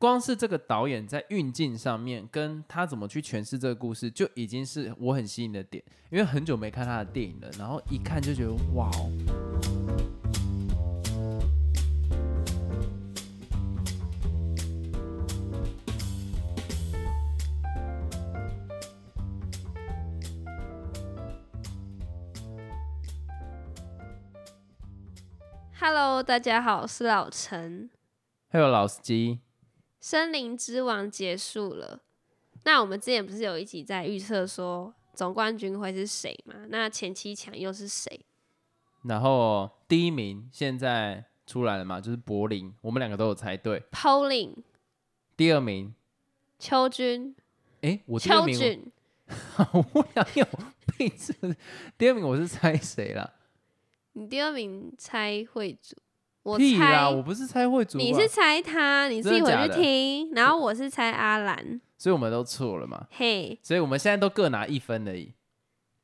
光是这个导演在运镜上面，跟他怎么去诠释这个故事，就已经是我很吸引的点。因为很久没看他的电影了，然后一看就觉得哇哦。Hello，大家好，我是老陈。还有老司机，森林之王结束了，那我们之前不是有一集在预测说总冠军会是谁吗？那前七强又是谁？然后第一名现在出来了嘛，就是柏林，我们两个都有猜对。Pauling、第二名，邱军、诶，我第二名邱俊，好无聊，你有病是不是？第二名我是猜谁了？你第二名猜会主，我屁啦，猜我不是猜会主吧，你是猜他，你自己回去真的假的听。然后我是猜阿兰，所以我们都错了嘛。嘿，所以我们现在都各拿一分而已，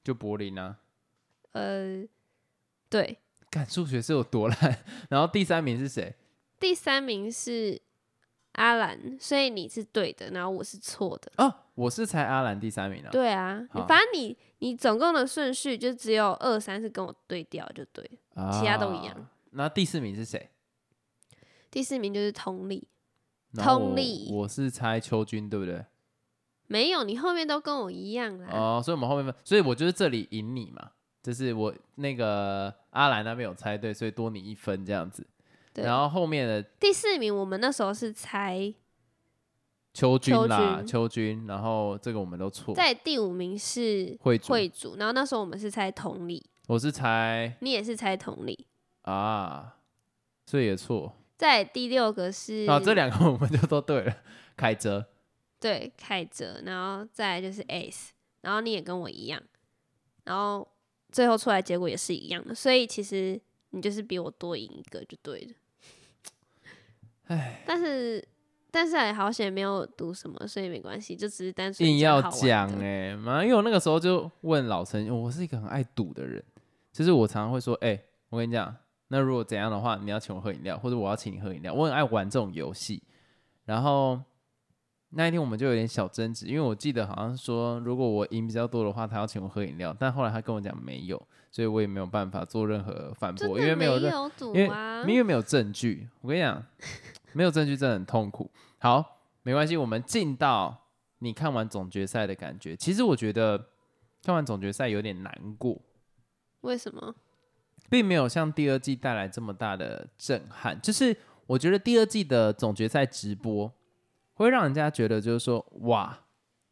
就柏林啊。呃，对，看数学是有多烂，然后第三名是谁？第三名是阿兰，所以你是对的，然后我是错的。哦，我是猜阿兰第三名啊。对啊，好反正你你总共的顺序就只有二三是跟我对调就对了，啊其他都一样。那第四名是谁？第四名就是同理，然后我同理我是猜邱军，对不对？没有你后面都跟我一样啦。哦，所以我们后面分，所以我就是这里赢你嘛，就是我那个阿兰那边有猜对，所以多你一分这样子。对，然后后面的第四名我们那时候是猜，邱军啦，邱军邱军，然后这个我们都错。在第五名是会主会主，然后那时候我们是猜同理，我是猜你也是猜同理。啊，所以也错。在第六个是啊，这两个我们就都对了。凯哲，对凯哲，然后再来就是 S，然后你也跟我一样，然后最后出来结果也是一样的，所以其实你就是比我多赢一个就对了。唉，但是但是还好险没有读什么，所以没关系，就只是单纯硬要讲的哎、妈，因为我那个时候就问老陈，我是一个很爱赌的人，就是我常常会说，哎、我跟你讲，那如果怎样的话，你要请我喝饮料，或者我要请你喝饮料，我很爱玩这种游戏。然后那一天我们就有点小争执，因为我记得好像说，如果我赢比较多的话，他要请我喝饮料，但后来他跟我讲没有，所以我也没有办法做任何反驳，因为没有任因为啊，因为没有证据，我跟你讲，没有证据真的很痛苦。好，没关系，我们进到你看完总决赛的感觉。其实我觉得看完总决赛有点难过，为什么？并没有像第二季带来这么大的震撼。就是我觉得第二季的总决赛直播会让人家觉得就是说，哇，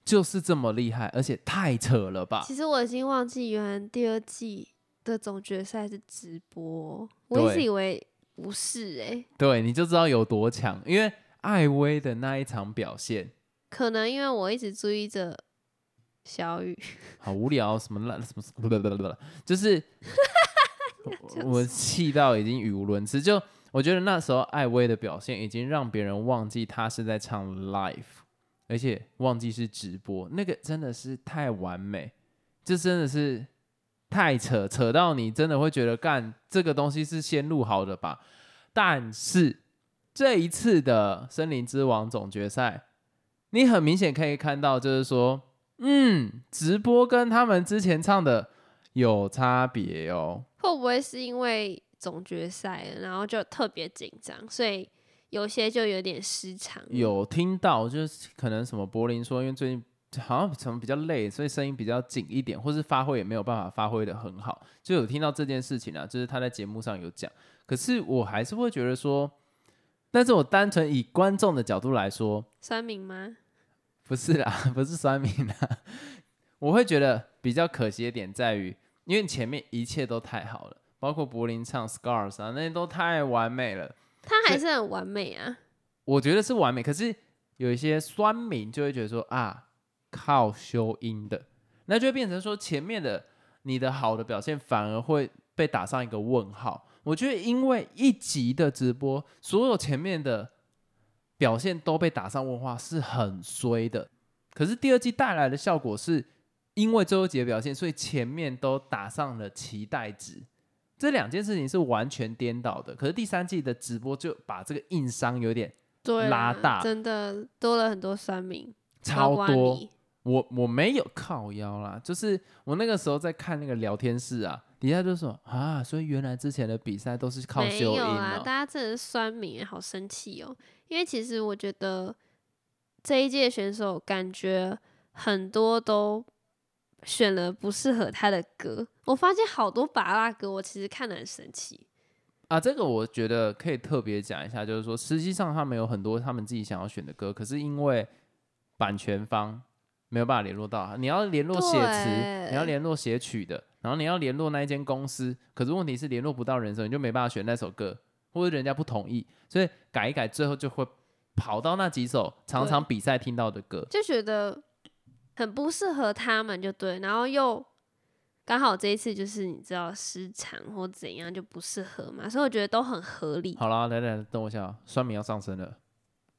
就是这么厉害，而且太扯了吧？其实我已经忘记原来第二季的总决赛是直播，我一直以为不是哎、对，你就知道有多强，因为艾薇的那一场表现。可能因为我一直注意着小雨，好无聊，什么烂什么不不不不不，就是 我气到已经语无伦次。就我觉得那时候艾薇的表现已经让别人忘记她是在唱 live，而且忘记是直播，那个真的是太完美，这真的是太扯，扯到你真的会觉得干这个东西是先录好的吧？但是这一次的森林之王总决赛，你很明显可以看到，就是说。嗯，直播跟他们之前唱的有差别哦。会不会是因为总决赛，然后就特别紧张，所以有些就有点失常？有听到就是可能什么柏林说，因为最近好像什么比较累，所以声音比较紧一点，或是发挥也没有办法发挥的很好，就有听到这件事情啊，就是他在节目上有讲。可是我还是会觉得说，但是我单纯以观众的角度来说，酸民吗？不是啦，不是酸民啦，我会觉得比较可惜的点在于，因为前面一切都太好了，包括柏林唱 Scars 啊，那些都太完美了，他还是很完美啊。我觉得是完美。可是有一些酸民就会觉得说啊，靠修音的，那就会变成说前面的你的好的表现反而会被打上一个问号。我觉得因为一集的直播，所有前面的表现都被打上问号，是很衰的。可是第二季带来的效果是，因为最后一集的表现，所以前面都打上了期待值。这两件事情是完全颠倒的。可是第三季的直播就把这个硬伤有点对拉大真的多了很多酸民，超多。我我没有靠腰啦，就是我那个时候在看那个聊天室啊，底下就说啊，所以原来之前的比赛都是靠没修音有啊，哦、大家真的是酸民，好生气哦。因为其实我觉得这一届选手感觉很多都选了不适合他的歌，我发现好多拔拉歌，我其实看得很神奇。啊，这个我觉得可以特别讲一下，就是说，实际上他们有很多他们自己想要选的歌，可是因为版权方没有办法联络到，你要联络写词，你要联络写曲的，然后你要联络那一间公司，可是问题是联络不到人的时候，你就没办法选那首歌，或者人家不同意，所以改一改，最后就会跑到那几首常常比赛听到的歌。就觉得很不适合他们，就对，然后又刚好这一次就是你知道失常或怎样就不适合嘛，所以我觉得都很合理。好啦，来来，等我一下，酸民要上升了，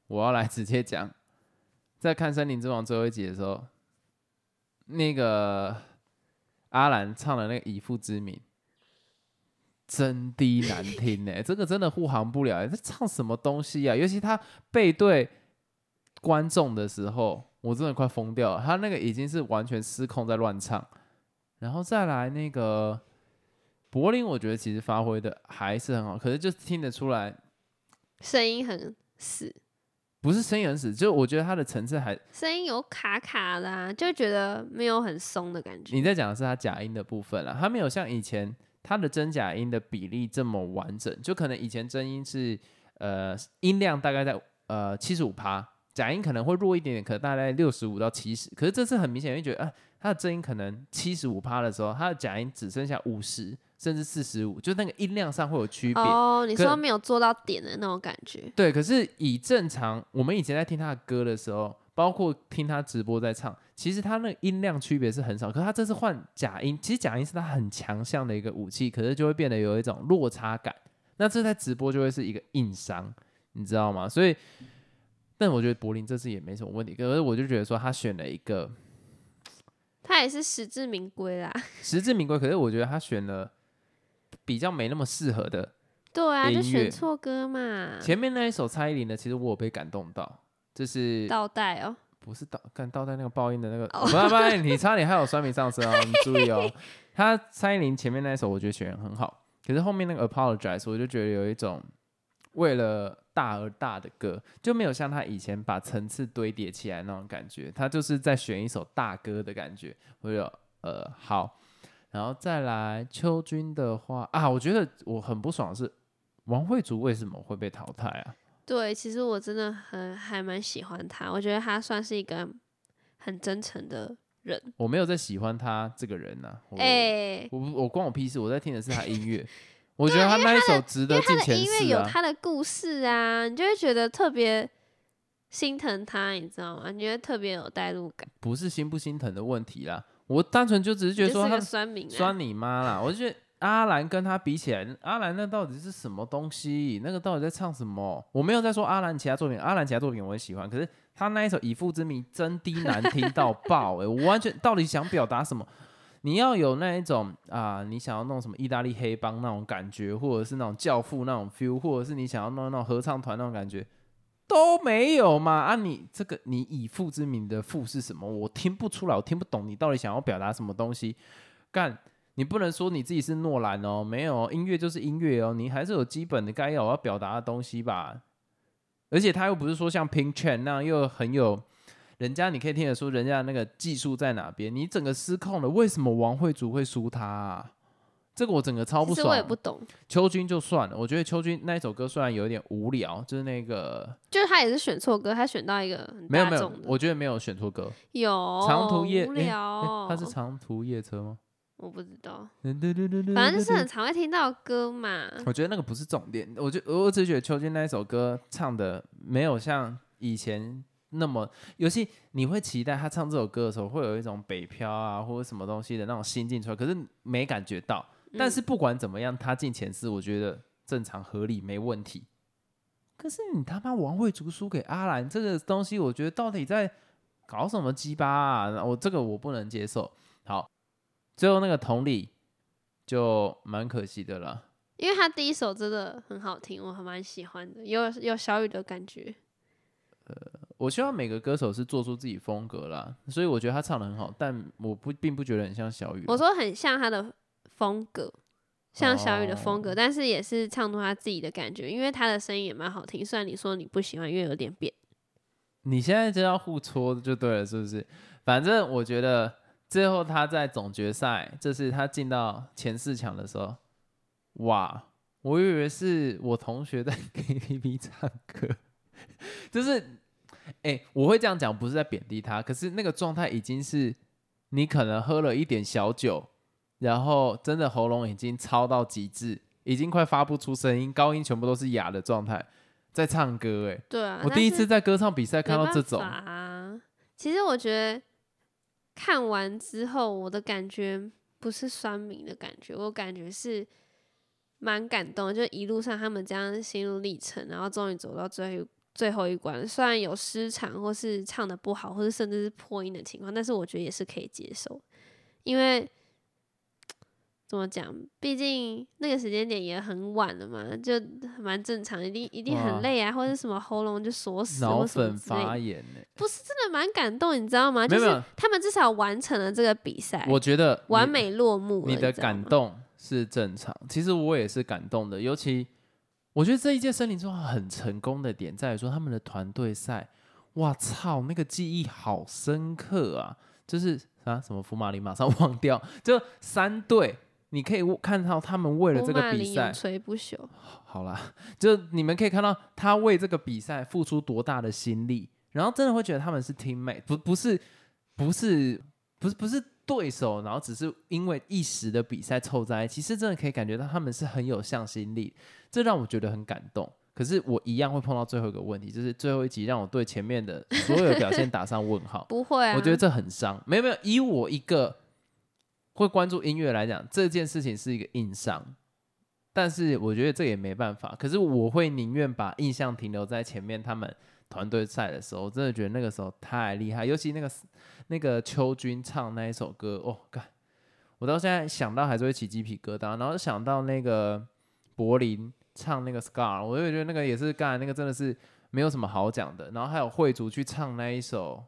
我要来 直接讲，在看《森林之王》最后一集的时候，那个阿兰唱的那个《以父之名》，真的难听呢、这个真的护航不了、这唱什么东西啊？尤其他背对观众的时候，我真的快疯掉了。他那个已经是完全失控在乱唱，然后再来那个柏林，我觉得其实发挥的还是很好，可是就听得出来，声音很死，不是声音很死，就我觉得他的层次还，声音有卡卡的、啊，就觉得没有很松的感觉。你在讲的是他假音的部分了，他没有像以前他的真假音的比例这么完整，就可能以前真音是呃音量大概在呃七十五趴，假音可能会弱一点点，可能大概六十五到七十，可是这次很明显会觉得啊，他的真音可能七十五趴的时候，他的假音只剩下五十甚至四十五，就那个音量上会有区别。哦，你可说没有做到点的那种感觉，对，可是以正常我们以前在听他的歌的时候，包括听他直播在唱，其实他那个音量区别是很少。可是他这次换假音，其实假音是他很强项的一个武器，可是就会变得有一种落差感。那这在直播就会是一个硬伤，你知道吗？所以，但我觉得柏林这次也没什么问题。可是我就觉得说他选了一个他也是实至名归啦。实至名归，可是我觉得他选了比较没那么适合的。对啊，就选错歌嘛，前面那一首蔡依林的，其实我有被感动到，就是倒带哦。不是倒干倒带那个爆音的那个，哦不要不要，你 差点还有酸民上升哦，你注意哦。他蔡依林前面那一首我觉得选得很好，可是后面那个 Apologize 我就觉得有一种为了大而大的歌，就没有像他以前把层次堆叠起来那种感觉，他就是在选一首大歌的感觉。我就呃好，然后再来秋君的话啊，我觉得我很不爽的是王慧竹为什么会被淘汰啊？对，其实我真的很还蛮喜欢他，我觉得他算是一个很真诚的人。我没有在喜欢他这个人呐、我我关我屁事，我在听的是他音乐，我觉得他那一首值得因为他进前的音乐。有他的故事啊，你就会觉得特别心疼他，你知道吗？你觉得特别有代入感。不是心不心疼的问题啦，我单纯就只是觉得说他酸民、啊，酸你妈啦，我就觉得阿兰跟他比起来，阿兰那到底是什么东西？那个到底在唱什么？我没有在说阿兰其他作品，阿兰其他作品我很喜欢，可是他那一首《以父之名》真的难听到爆哎、我完全到底想表达什么？你要有那一种啊，你想要弄什么意大利黑帮那种感觉，或者是那种教父那种 feel，或者是你想要弄那种合唱团那种感觉，都没有嘛？啊你，这个你以父之名的父是什么？我听不出来，我听不懂你到底想要表达什么东西。干，你不能说你自己是诺兰哦，没有音乐就是音乐哦，你还是有基本的该有要表达的东西吧。而且他又不是说像 Pink Chan 那样又很有，人家你可以听得出人家那个技术在哪边，你整个失控了，为什么王慧竹会输他、啊？这个我整个超不爽。不懂，秋君就算了，我觉得秋君那一首歌虽然有点无聊，就是那个就是他也是选错歌，他选到一个很没有没有我觉得没有选错歌。有长途夜无诶聊哦、它是长途夜车吗？我不知道，反正就是很常会听到歌嘛。我觉得那个不是重点，我就我只是觉得秋君那一首歌唱的没有像以前那么，尤其你会期待他唱这首歌的时候，会有一种北漂啊或者什么东西的那种心境出来，可是没感觉到。但是不管怎么样，他进前四，我觉得正常合理没问题。可是你他妈王慧竹输给阿兰这个东西，我觉得到底在搞什么鸡巴啊？我这个我不能接受。好，最后那个同理就蛮可惜的了。因为他第一首真的很好听，我还蛮喜欢的，有有小雨的感觉。我希望每个歌手是做出自己风格啦，所以我觉得他唱的很好，但我不并不觉得很像小雨。我说很像他的风格，像小雨的风格，哦但是也是唱出他自己的感觉，因为他的声音也蛮好听。虽然你说你不喜欢，因为有点扁，你现在就要互戳就对了，是不是？反正我觉得最后他在总决赛，这是他进到前四强的时候，哇！我以为是我同学在 KTV 唱歌，就是，哎、我会这样讲，不是在贬低他，可是那个状态已经是你可能喝了一点小酒，然后真的喉咙已经超到极致，已经快发不出声音，高音全部都是哑的状态，在唱歌、哎。对啊。我第一次在歌唱比赛看到这种啊。其实我觉得看完之后，我的感觉不是酸民的感觉，我感觉是蛮感动。就一路上他们这样心路历程，然后终于走到最后一最后一关，虽然有失常或是唱的不好，或是甚至是破音的情况，但是我觉得也是可以接受，因为。怎么讲？毕竟那个时间点也很晚了嘛，就蛮正常，一定一定很累啊，或者什么喉咙就锁死脑或什么粉之类的发炎呢、不是真的蛮感动，你知道吗？就是他们至少完成了这个比赛，我觉得完美落幕了。你的感，动是正常，其实我也是感动的。尤其我觉得这一届森林之王很成功的点在于说他们的团队赛，哇操，那个记忆好深刻啊！就是啊什么福马林马上 忘掉，就三队。你可以看到他们为了这个比赛，垂不朽。好啦，就你们可以看到他为这个比赛付出多大的心力，然后真的会觉得他们是 teammate，不不是不是不是不是对手，然后只是因为一时的比赛凑在一起，其实真的可以感觉到他们是很有向心力，这让我觉得很感动。可是我一样会碰到最后一个问题，就是最后一集让我对前面的所有表现打上问号。不会啊，我觉得这很伤。没有没有，以我一个会关注音乐来讲，这件事情是一个硬伤。但是我觉得这也没办法。可是我会宁愿把印象停留在前面他们团队赛的时候，我真的觉得那个时候太厉害。尤其那个那个秋君唱那一首歌，哦，干！我到现在想到还是会起鸡皮疙瘩。然后想到那个柏林唱那个 Scar，我就觉得那个也是干，那个真的是没有什么好讲的。然后还有惠族去唱那一首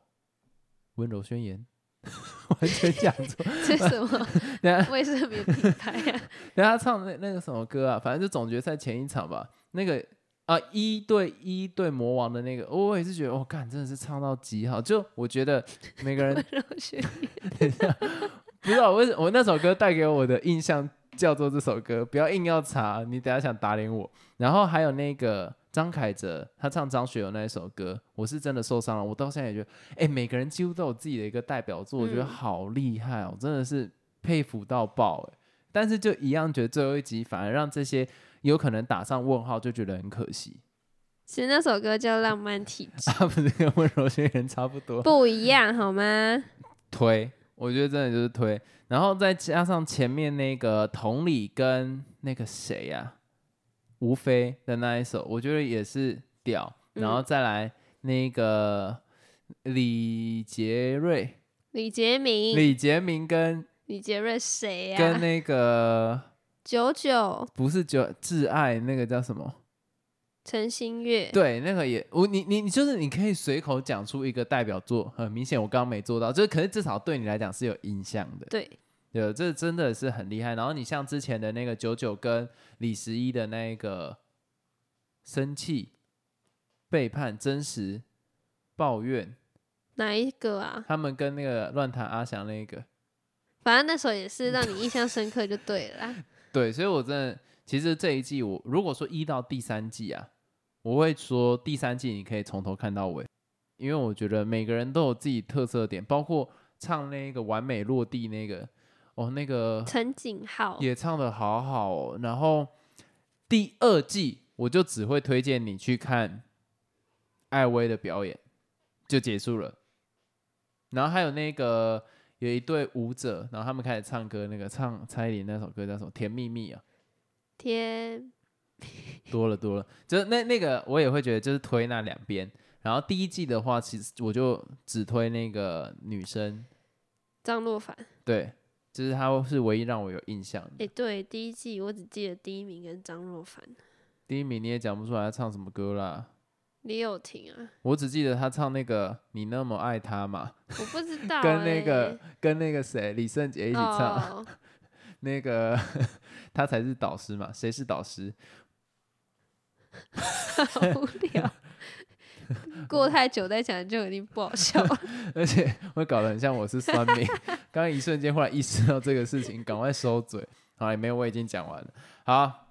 温柔宣言，完全讲错。这是什么 等下卫生棉品牌啊？等下唱那那个什么歌啊？反正就总决赛前一场吧，那个啊一对一对魔王的那个，哦我也是觉得，我、哦、干真的是唱到极好。就我觉得每个人 等一下不知道为什么我那首歌带给我的印象叫做这首歌，不要硬要查，你等下想打脸我。然后还有那个张凯哲，他唱张学友那一首歌，我是真的受伤了。我到现在也觉得，哎、每个人几乎都有自己的一个代表作，我觉得嗯好厉害哦，真的是佩服到爆哎。但是就一样觉得最后一集反而让这些有可能打上问号，就觉得很可惜。其实那首歌叫《浪漫体质》，啊不是跟温柔宣言差不多？不一样好吗？推，我觉得真的就是推，然后再加上前面那个同理跟那个谁呀、吴非的那一首，我觉得也是屌，然后嗯再来那个李杰瑞、李杰明、李杰明跟李杰瑞谁呀、跟那个九九、不是九挚爱那个叫什么？陈星月，对，那个也我你你你就是你可以随口讲出一个代表作，很明显我刚刚没做到，就是可是至少对你来讲是有印象的。对，对，这真的是很厉害。然后你像之前的那个九九跟李十一的那个生气、背叛、真实、抱怨，哪一个啊？他们跟那个乱弹阿翔那个，反正那首也是让你印象深刻就对了啦。对，所以我真的其实这一季我如果说一到第三季啊，我会说第三季你可以从头看到尾，因为我觉得每个人都有自己特色点，包括唱那个完美落地那个，哦，那个陈景浩，也唱的好好哦。然后第二季我就只会推荐你去看艾薇的表演，就结束了。然后还有那个有一对舞者，然后他们开始唱歌，那个唱蔡依林那首歌叫什么？甜蜜蜜啊，天多了多了，就是那那个我也会觉得就是推那两边。然后第一季的话，其实我就只推那个女生，张若凡。对，就是她是唯一让我有印象的。哎、对，第一季我只记得第一名跟张若凡，第一名你也讲不出来她唱什么歌啦。李友廷啊，我只记得他唱那个“你那么爱他”嘛，我不知道、欸。跟那个跟那个谁李圣杰一起唱，哦、那个 他才是导师嘛？谁是导师？好无聊。过太久再讲就有点不好笑了，而且会搞得很像我是酸民。刚刚一瞬间忽然意识到这个事情，赶快收嘴。好，也没有，我已经讲完了。好，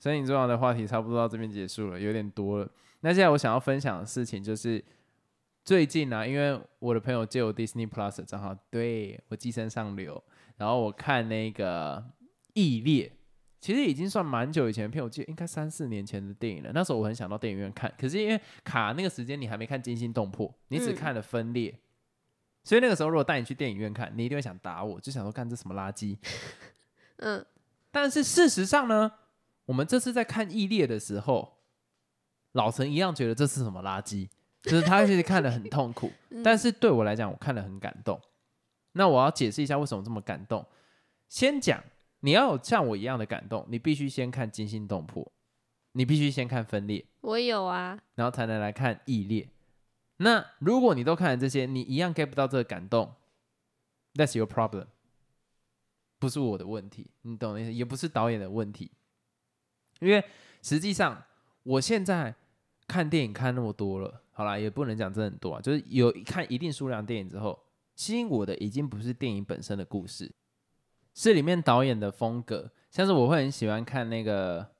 身影重要的话题差不多到这边结束了，有点多了。那现在我想要分享的事情就是，最近啊，因为我的朋友借我 Disney Plus 的账号，对我寄生上流，然后我看那个《异列》，其实已经算蛮久以前的片，我记得应该三四年前的电影了。那时候我很想到电影院看，可是因为卡那个时间你还没看《惊心动魄》，你只嗯看了《分裂》所以那个时候如果带你去电影院看，你一定会想打我，就想说看这什么垃圾。嗯，但是事实上呢，我们这次在看《异列》的时候，老陈一样觉得这是什么垃圾，就是他其实看得很痛苦，嗯。但是对我来讲，我看得很感动。那我要解释一下为什么这么感动。先讲，你要有像我一样的感动，你必须先看《惊心动魄》，你必须先看《分裂》，我有啊，然后才能来看《异裂》。那如果你都看了这些，你一样 get 不到这个感动，That's your problem，不是我的问题，你懂的意思，也不是导演的问题，因为实际上我现在看电影看那么多了，好啦，也不能讲真的很多啊，就是有看一定数量电影之后，吸引我的已经不是电影本身的故事，是里面导演的风格，像是我会很喜欢看那个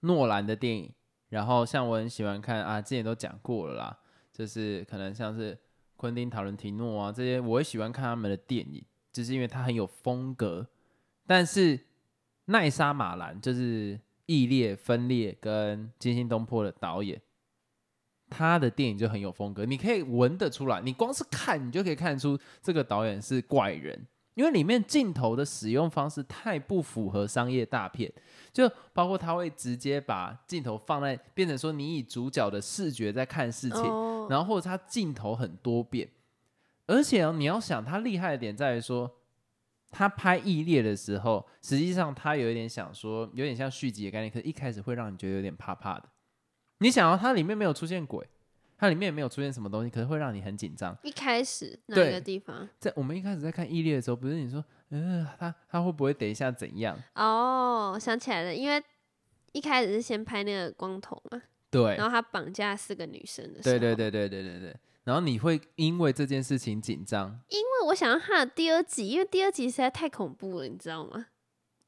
诺兰的电影。然后像我很喜欢看啊，之前都讲过了啦，就是可能像是昆汀·塔伦提诺啊这些，我会喜欢看他们的电影，就是因为他很有风格。但是奈莎·马兰就是《异裂》《分裂》跟《惊心动魄》的导演，他的电影就很有风格，你可以闻得出来，你光是看你就可以看出这个导演是怪人，因为里面镜头的使用方式太不符合商业大片。就包括他会直接把镜头放在变成说你以主角的视觉在看事情，哦，然后或者他镜头很多变，而且、哦、你要想他厉害的点在于说，他拍《异列》的时候，实际上他有一点想说，有点像续集的概念，可是一开始会让你觉得有点怕怕的。你想要它里面没有出现鬼，它里面也没有出现什么东西，可是会让你很紧张。一开始哪对个地方？在我们一开始在看《异列》的时候，不是你说，呃，他他会不会等一下怎样？哦，想起来了，因为一开始是先拍那个光头嘛，对然后他绑架四个女生的时候，对对，对对对对对。然后你会因为这件事情紧张，因为我想要他的第二集，因为第二集实在太恐怖了，你知道吗？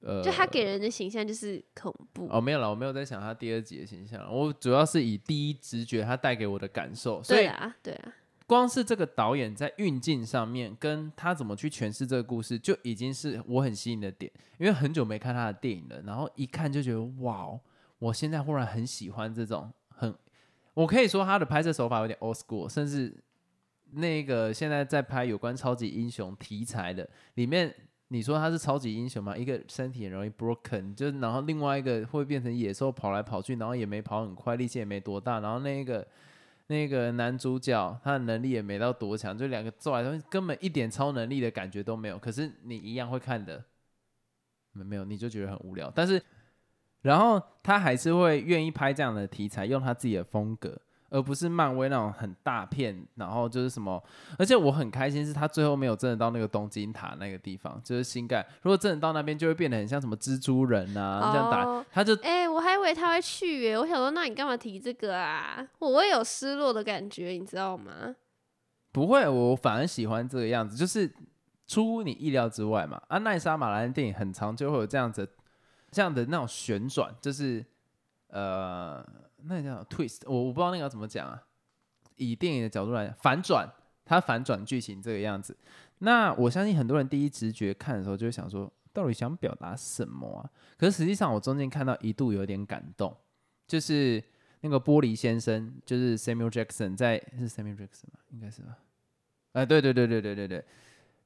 呃，就他给人的形象就是恐怖，哦没有了，我没有在想他第二集的形象，我主要是以第一直觉他带给我的感受，所以对啊，对啊，光是这个导演在运镜上面，跟他怎么去诠释这个故事，就已经是我很吸引的点。因为很久没看他的电影了，然后一看就觉得哇哦，我现在忽然很喜欢这种很，我可以说他的拍摄手法有点 old school，甚至那个现在在拍有关超级英雄题材的里面。你说他是超级英雄吗？一个身体很容易 broken，就是然后另外一个会变成野兽跑来跑去，然后也没跑很快，力气也没多大，然后那个那个男主角他的能力也没到多强，就两个做来根本一点超能力的感觉都没有。可是你一样会看的，没没有你就觉得很无聊。但是然后他还是会愿意拍这样的题材，用他自己的风格，而不是漫威那种很大片，然后就是什么。而且我很开心是他最后没有真的到那个东京塔那个地方，就是新盖。如果真的到那边，就会变得很像什么蜘蛛人啊，这样打哦他就哎、我还以为他会去耶，我想说，那你干嘛提这个啊？我会有失落的感觉，你知道吗？不会，我反而喜欢这个样子，就是出乎你意料之外嘛。啊，奈莎马兰的电影很长，就会有这样子这样的那种旋转，就是呃，那叫 twist，我我不知道那个要怎么讲啊。以电影的角度来讲，反转，它反转剧情这个样子。那我相信很多人第一直觉看的时候就会想说，到底想表达什么啊？可是实际上，我中间看到一度有点感动，就是那个玻璃先生，就是 Samuel Jackson 在是 Samuel Jackson 吗？应该是吧？哎、对对对对对对对，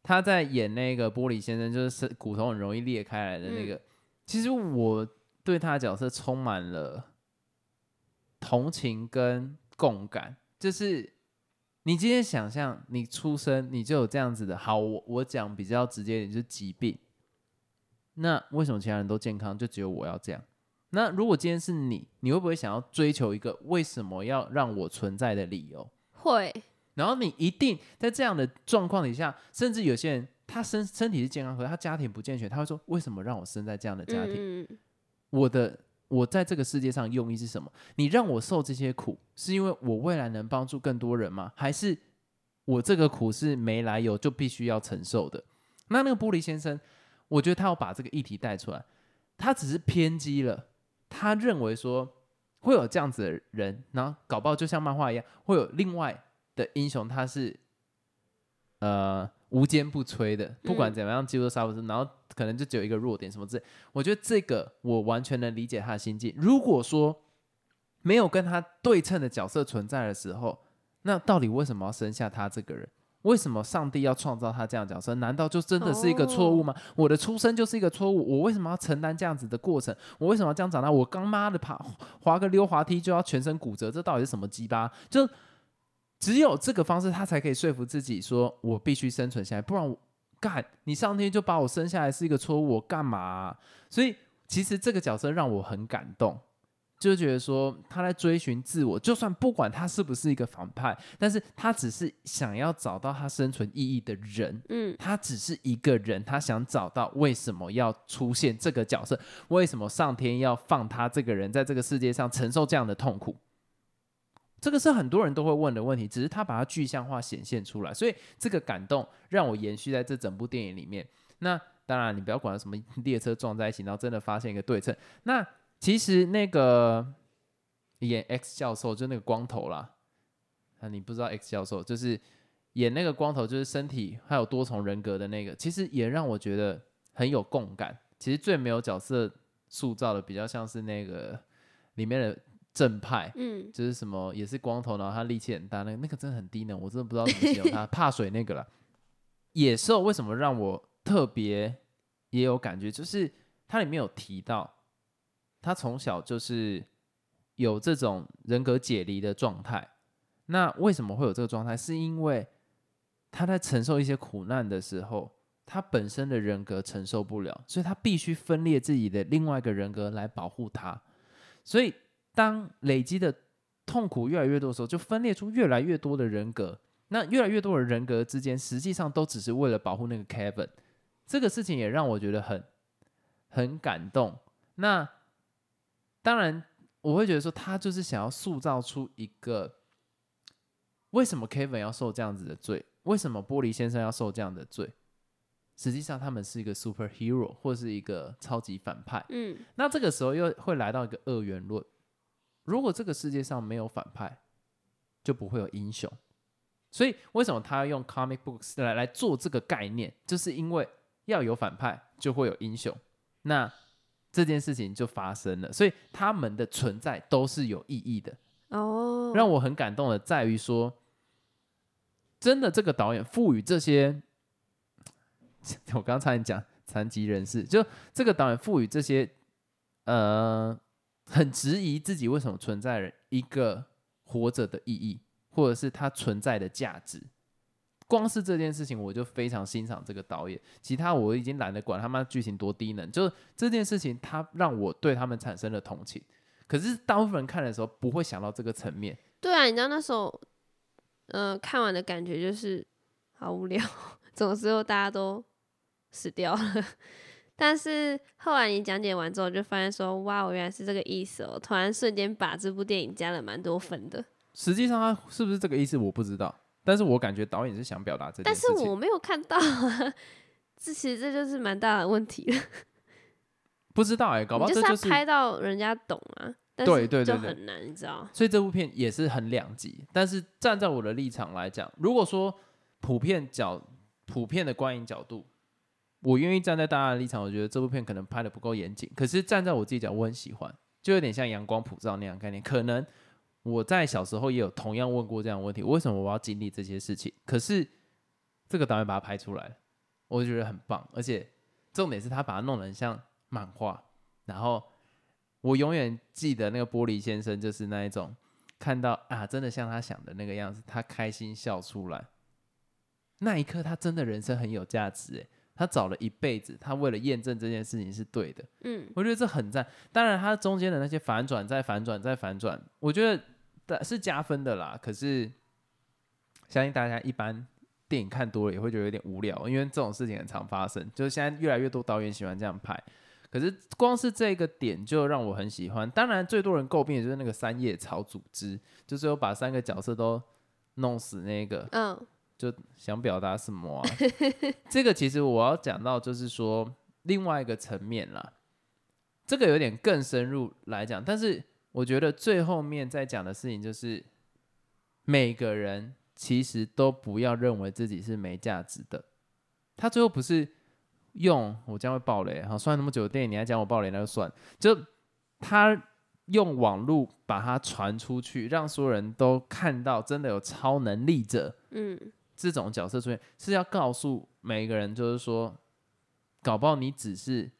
他在演那个玻璃先生，就是骨头很容易裂开来的那个。其实我对他的角色充满了同情跟共感，就是你今天想象你出生你就有这样子的，好，我我讲比较直接一点，就是疾病。那为什么其他人都健康，就只有我要这样？那如果今天是你，你会不会想要追求一个为什么要让我存在的理由？会，然后你一定在这样的状况底下，甚至有些人他身身体是健康，可是他家庭不健全，他会说：为什么让我生在这样的家庭？我的我在这个世界上用意是什么？你让我受这些苦，是因为我未来能帮助更多人吗？还是我这个苦是没来由就必须要承受的？那那个玻璃先生，我觉得他要把这个议题带出来，他只是偏激了，他认为说会有这样子的人，然后搞不好就像漫画一样，会有另外的英雄，他是呃无坚不摧的，不管嗯怎么样几乎都杀不死，然后可能就只有一个弱点什么之类。我觉得这个我完全能理解他的心境。如果说没有跟他对称的角色存在的时候，那到底为什么要生下他这个人？为什么上帝要创造他这样的角色？难道就真的是一个错误吗？我的出生就是一个错误，我为什么要承担这样子的过程？我为什么要这样长大？我刚妈的爬滑个溜滑梯就要全身骨折，这到底是什么鸡巴？就只有这个方式，他才可以说服自己说，我必须生存下来，不然我干你上天就把我生下来是一个错误，我干嘛啊、所以其实这个角色让我很感动，就觉得说他在追寻自我，就算不管他是不是一个反派，但是他只是想要找到他生存意义的人。嗯他只是一个人，他想找到为什么要出现这个角色，为什么上天要放他这个人在这个世界上承受这样的痛苦？这个是很多人都会问的问题，只是他把它具象化显现出来，所以这个感动让我延续在这整部电影里面。那当然，你不要管什么列车撞在一起，然后真的发现一个对称。那其实那个演 X 教授就那个光头啦，啊，你不知道 X 教授就是演那个光头，就是身体还有多重人格的那个，其实也让我觉得很有共感。其实最没有角色塑造的，比较像是那个里面的正派，嗯就是什么也是光头，然后他力气很大，那个那个真的很低能，我真的不知道怎么形容他，怕水那个了。野兽为什么让我特别也有感觉？就是它里面有提到，他从小就是有这种人格解离的状态。那为什么会有这个状态？是因为他在承受一些苦难的时候，他本身的人格承受不了，所以他必须分裂自己的另外一个人格来保护他。所以当累积的痛苦越来越多的时候，就分裂出越来越多的人格。那越来越多的人格之间，实际上都只是为了保护那个 Kevin。这个事情也让我觉得很很感动。那当然，我会觉得说，他就是想要塑造出一个为什么 Kevin 要受这样子的罪，为什么玻璃先生要受这样的罪。实际上，他们是一个 superhero 或是一个超级反派。嗯那这个时候又会来到一个二元论：如果这个世界上没有反派，就不会有英雄。所以为什么他要用 comic books 来来做这个概念？就是因为要有反派，就会有英雄。那这件事情就发生了，所以他们的存在都是有意义的。哦，让我很感动的在于说，真的这个导演赋予这些，我刚刚差点讲残疾人士，就这个导演赋予这些呃很质疑自己为什么存在一个活着的意义，或者是他存在的价值。光是这件事情，我就非常欣赏这个导演。其他我已经懒得管他妈剧情多低能，就是这件事情，他让我对他们产生了同情。可是大部分人看的时候不会想到这个层面，对啊，你知道那时候，呃，看完的感觉就是好无聊，怎么最后大家都死掉了？但是后来你讲解完之后，就发现说，哇，我原来是这个意思哦！突然瞬间把这部电影加了蛮多分的。实际上他是不是这个意思我不知道，但是我感觉导演是想表达这件但事情。是我没有看到啊，这其实这就是蛮大的问题了。不知道哎、搞不好就是要这就是，拍到人家懂啊，但是对对对对就很难，你知道？所以这部片也是很两极。但是站在我的立场来讲，如果说普遍角普遍的观影角度，我愿意站在大家的立场，我觉得这部片可能拍的不够严谨。可是站在我自己角，我很喜欢，就有点像阳光普照那样概念。可能我在小时候也有同样问过这样的问题：为什么我要经历这些事情？可是这个导演把它拍出来了，我就觉得很棒。而且重点是他把它弄得很像漫画，然后我永远记得那个玻璃先生就是那一种看到啊，真的像他想的那个样子，他开心笑出来，那一刻他真的人生很有价值诶。他找了一辈子，他为了验证这件事情是对的。嗯，我觉得这很赞。当然，他中间的那些反转再反转再反转，我觉得是加分的啦。可是，相信大家一般电影看多了也会觉得有点无聊，因为这种事情很常发生。就是现在越来越多导演喜欢这样拍。可是光是这个点就让我很喜欢。当然，最多人诟病的就是那个三叶草组织，就是有把三个角色都弄死那个。嗯，就想表达什么啊？这个其实我要讲到，就是说另外一个层面啦。这个有点更深入来讲，但是我觉得最后面在讲的事情就是，每个人其实都不要认为自己是没价值的。他最后不是用我将会爆雷，好，算那么久的电影，你还讲我爆雷，那就算。就他用网络把它传出去，让所有人都看到，真的有超能力者，嗯，这种角色出现，是要告诉每一个人，就是说，搞不好你只是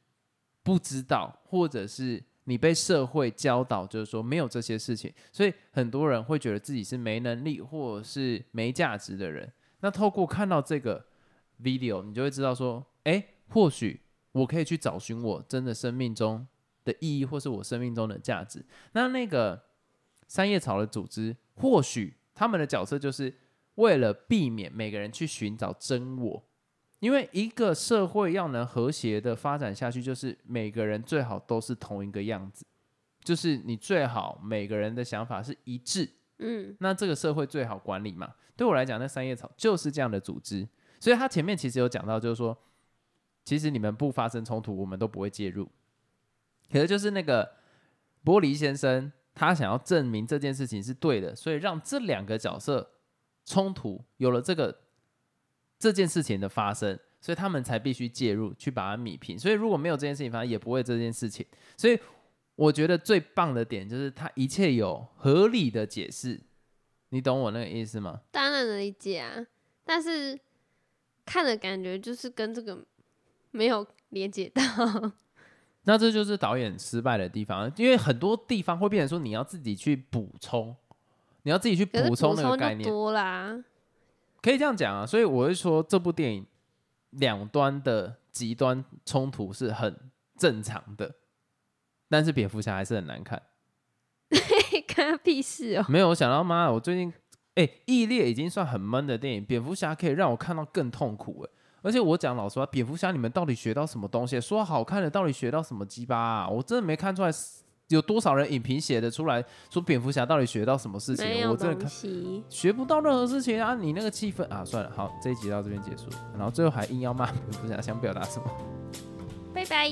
不知道，或者是你被社会教导，就是说没有这些事情，所以很多人会觉得自己是没能力或者是没价值的人。那透过看到这个 video，你就会知道说，哎，或许我可以去找寻我真的生命中的意义，或是我生命中的价值。那那个三叶草的组织，或许他们的角色就是为了避免每个人去寻找真我，因为一个社会要能和谐的发展下去，就是每个人最好都是同一个样子，就是你最好每个人的想法是一致，嗯，那这个社会最好管理嘛。对我来讲，那三叶草就是这样的组织，所以他前面其实有讲到，就是说，其实你们不发生冲突，我们都不会介入。可是就是那个玻璃先生，他想要证明这件事情是对的，所以让这两个角色冲突有了这个这件事情的发生，所以他们才必须介入去把它米平。所以如果没有这件事情发生，也不会这件事情。所以我觉得最棒的点就是他一切有合理的解释，你懂我那个意思吗？当然能理解啊，但是看的感觉就是跟这个没有连接到。那这就是导演失败的地方，因为很多地方会变成说你要自己去补充，你要自己去补充那个概念，多啦，可以这样讲啊。所以我会说，这部电影两端的极端冲突是很正常的，但是蝙蝠侠还是很难看。看他屁事哦、没有，我想到妈，我最近哎，异列已经算很闷的电影，蝙蝠侠可以让我看到更痛苦哎。而且我讲老实话，蝙蝠侠你们到底学到什么东西？说好看的到底学到什么鸡巴啊？我真的没看出来有多少人影评写的出来说蝙蝠侠到底学到什么事情？我真的看。学不到任何事情啊！你那个气氛啊，算了，好，这一集到这边结束，然后最后还硬要骂蝙蝠侠，想表达什么？拜拜。